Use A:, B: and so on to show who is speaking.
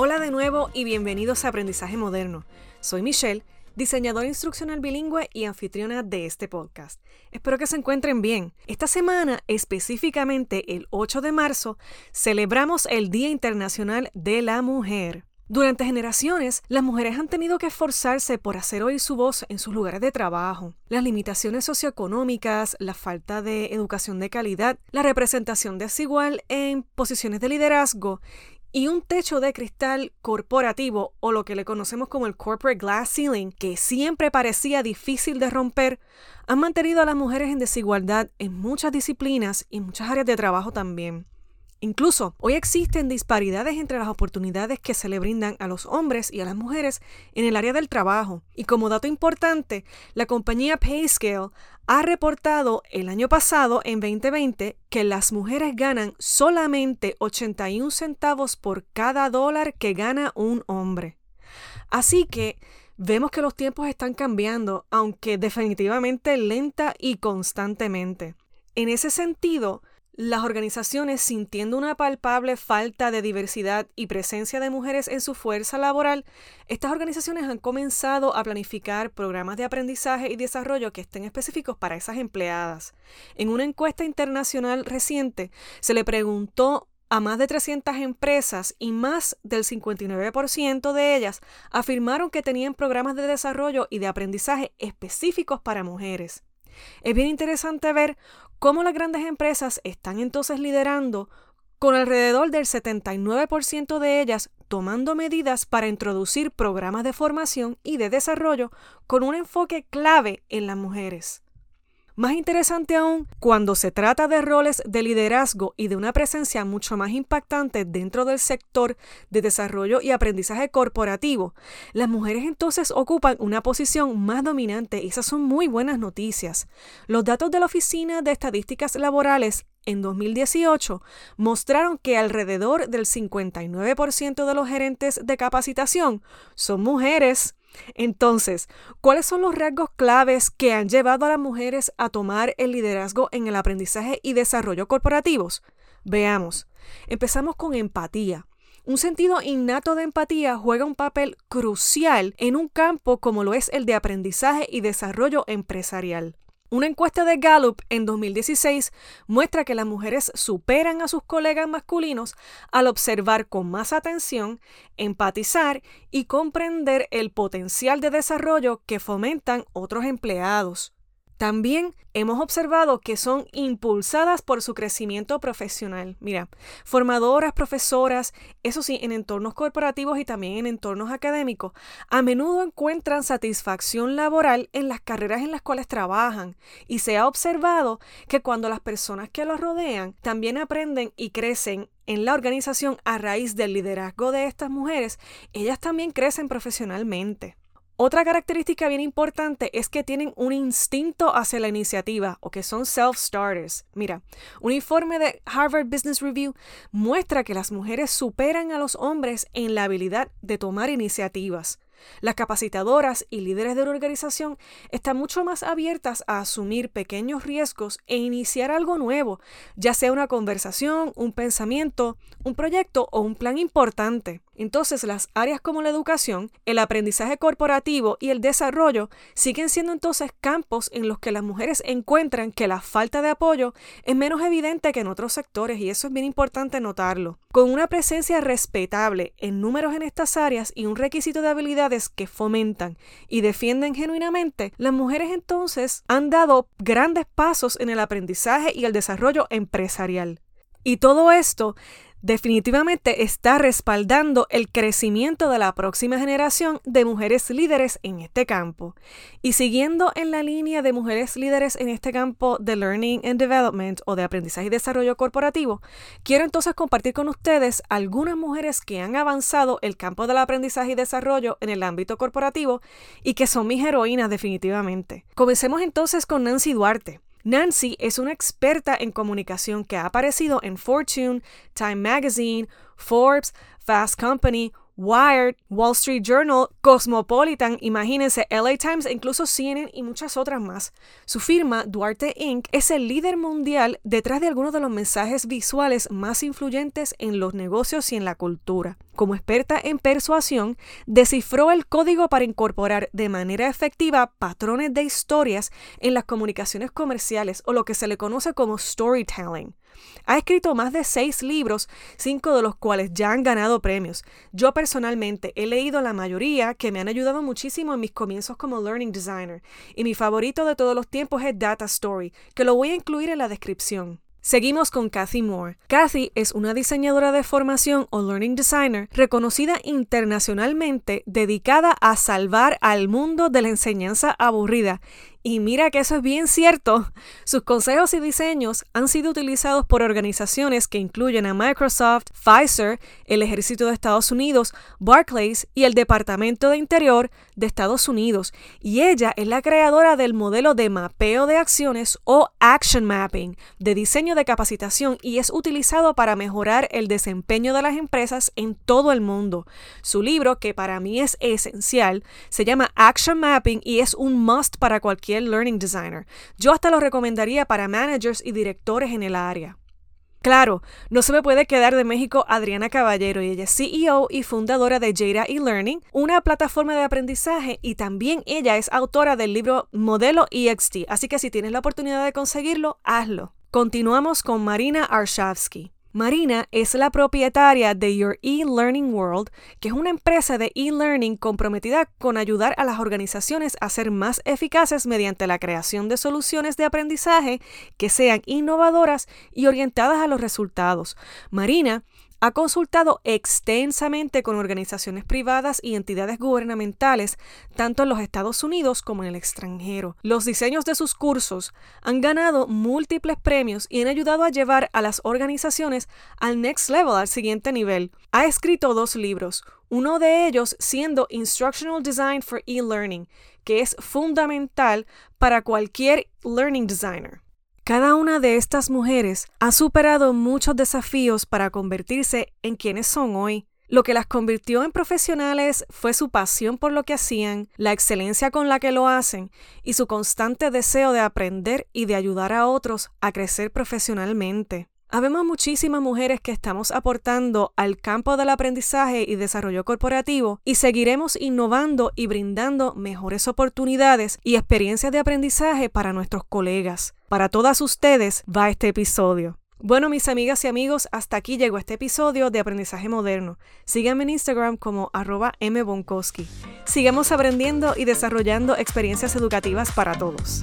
A: Hola de nuevo y bienvenidos a Aprendizaje Moderno. Soy Michelle, diseñadora instruccional bilingüe y anfitriona de este podcast. Espero que se encuentren bien. Esta semana, específicamente el 8 de marzo, celebramos el Día Internacional de la Mujer. Durante generaciones, las mujeres han tenido que esforzarse por hacer oír su voz en sus lugares de trabajo. Las limitaciones socioeconómicas, la falta de educación de calidad, la representación desigual en posiciones de liderazgo y un techo de cristal corporativo o lo que le conocemos como el corporate glass ceiling, que siempre parecía difícil de romper, han mantenido a las mujeres en desigualdad en muchas disciplinas y muchas áreas de trabajo también. Incluso hoy existen disparidades entre las oportunidades que se le brindan a los hombres y a las mujeres en el área del trabajo. Y como dato importante, la compañía Payscale ha reportado el año pasado, en 2020, que las mujeres ganan solamente 81 centavos por cada dólar que gana un hombre. Así que vemos que los tiempos están cambiando, aunque definitivamente lenta y constantemente. En ese sentido, las organizaciones sintiendo una palpable falta de diversidad y presencia de mujeres en su fuerza laboral, estas organizaciones han comenzado a planificar programas de aprendizaje y desarrollo que estén específicos para esas empleadas. En una encuesta internacional reciente se le preguntó a más de 300 empresas y más del 59% de ellas afirmaron que tenían programas de desarrollo y de aprendizaje específicos para mujeres. Es bien interesante ver cómo las grandes empresas están entonces liderando con alrededor del 79% de ellas tomando medidas para introducir programas de formación y de desarrollo con un enfoque clave en las mujeres. Más interesante aún, cuando se trata de roles de liderazgo y de una presencia mucho más impactante dentro del sector de desarrollo y aprendizaje corporativo, las mujeres entonces ocupan una posición más dominante y esas son muy buenas noticias. Los datos de la Oficina de Estadísticas Laborales en 2018 mostraron que alrededor del 59% de los gerentes de capacitación son mujeres. Entonces, ¿cuáles son los rasgos claves que han llevado a las mujeres a tomar el liderazgo en el aprendizaje y desarrollo corporativos? Veamos. Empezamos con empatía. Un sentido innato de empatía juega un papel crucial en un campo como lo es el de aprendizaje y desarrollo empresarial. Una encuesta de Gallup en 2016 muestra que las mujeres superan a sus colegas masculinos al observar con más atención, empatizar y comprender el potencial de desarrollo que fomentan otros empleados. También hemos observado que son impulsadas por su crecimiento profesional. Mira, formadoras, profesoras, eso sí, en entornos corporativos y también en entornos académicos, a menudo encuentran satisfacción laboral en las carreras en las cuales trabajan y se ha observado que cuando las personas que los rodean también aprenden y crecen en la organización a raíz del liderazgo de estas mujeres, ellas también crecen profesionalmente. Otra característica bien importante es que tienen un instinto hacia la iniciativa o que son self-starters. Mira, un informe de Harvard Business Review muestra que las mujeres superan a los hombres en la habilidad de tomar iniciativas. Las capacitadoras y líderes de la organización están mucho más abiertas a asumir pequeños riesgos e iniciar algo nuevo, ya sea una conversación, un pensamiento, un proyecto o un plan importante. Entonces las áreas como la educación, el aprendizaje corporativo y el desarrollo siguen siendo entonces campos en los que las mujeres encuentran que la falta de apoyo es menos evidente que en otros sectores y eso es bien importante notarlo. Con una presencia respetable en números en estas áreas y un requisito de habilidades que fomentan y defienden genuinamente, las mujeres entonces han dado grandes pasos en el aprendizaje y el desarrollo empresarial. Y todo esto definitivamente está respaldando el crecimiento de la próxima generación de mujeres líderes en este campo. Y siguiendo en la línea de mujeres líderes en este campo de Learning and Development o de aprendizaje y desarrollo corporativo, quiero entonces compartir con ustedes algunas mujeres que han avanzado el campo del aprendizaje y desarrollo en el ámbito corporativo y que son mis heroínas definitivamente. Comencemos entonces con Nancy Duarte. Nancy es una experta en comunicación que ha aparecido en Fortune, Time Magazine, Forbes, Fast Company, Wired, Wall Street Journal, Cosmopolitan, imagínense, LA Times e incluso CNN y muchas otras más. Su firma, Duarte Inc., es el líder mundial detrás de algunos de los mensajes visuales más influyentes en los negocios y en la cultura. Como experta en persuasión, descifró el código para incorporar de manera efectiva patrones de historias en las comunicaciones comerciales o lo que se le conoce como storytelling. Ha escrito más de seis libros, cinco de los cuales ya han ganado premios. Yo personalmente he leído la mayoría que me han ayudado muchísimo en mis comienzos como learning designer, y mi favorito de todos los tiempos es Data Story, que lo voy a incluir en la descripción. Seguimos con Kathy Moore. Kathy es una diseñadora de formación o learning designer reconocida internacionalmente dedicada a salvar al mundo de la enseñanza aburrida y mira que eso es bien cierto. Sus consejos y diseños han sido utilizados por organizaciones que incluyen a Microsoft, Pfizer, el Ejército de Estados Unidos, Barclays y el Departamento de Interior de Estados Unidos. Y ella es la creadora del modelo de mapeo de acciones o Action Mapping, de diseño de capacitación y es utilizado para mejorar el desempeño de las empresas en todo el mundo. Su libro, que para mí es esencial, se llama Action Mapping y es un must para cualquier learning designer. Yo hasta lo recomendaría para managers y directores en el área. Claro, no se me puede quedar de México Adriana Caballero y ella es CEO y fundadora de Jada eLearning, una plataforma de aprendizaje y también ella es autora del libro Modelo EXT, así que si tienes la oportunidad de conseguirlo, hazlo. Continuamos con Marina Arshavsky. Marina es la propietaria de Your E-Learning World, que es una empresa de e-learning comprometida con ayudar a las organizaciones a ser más eficaces mediante la creación de soluciones de aprendizaje que sean innovadoras y orientadas a los resultados. Marina ha consultado extensamente con organizaciones privadas y entidades gubernamentales, tanto en los Estados Unidos como en el extranjero. Los diseños de sus cursos han ganado múltiples premios y han ayudado a llevar a las organizaciones al next level, al siguiente nivel. Ha escrito dos libros, uno de ellos siendo Instructional Design for E-Learning, que es fundamental para cualquier learning designer. Cada una de estas mujeres ha superado muchos desafíos para convertirse en quienes son hoy. Lo que las convirtió en profesionales fue su pasión por lo que hacían, la excelencia con la que lo hacen y su constante deseo de aprender y de ayudar a otros a crecer profesionalmente. Habemos muchísimas mujeres que estamos aportando al campo del aprendizaje y desarrollo corporativo y seguiremos innovando y brindando mejores oportunidades y experiencias de aprendizaje para nuestros colegas. Para todas ustedes va este episodio. Bueno, mis amigas y amigos, hasta aquí llegó este episodio de Aprendizaje Moderno. Síganme en Instagram como arroba mbonkowski. Sigamos aprendiendo y desarrollando experiencias educativas para todos.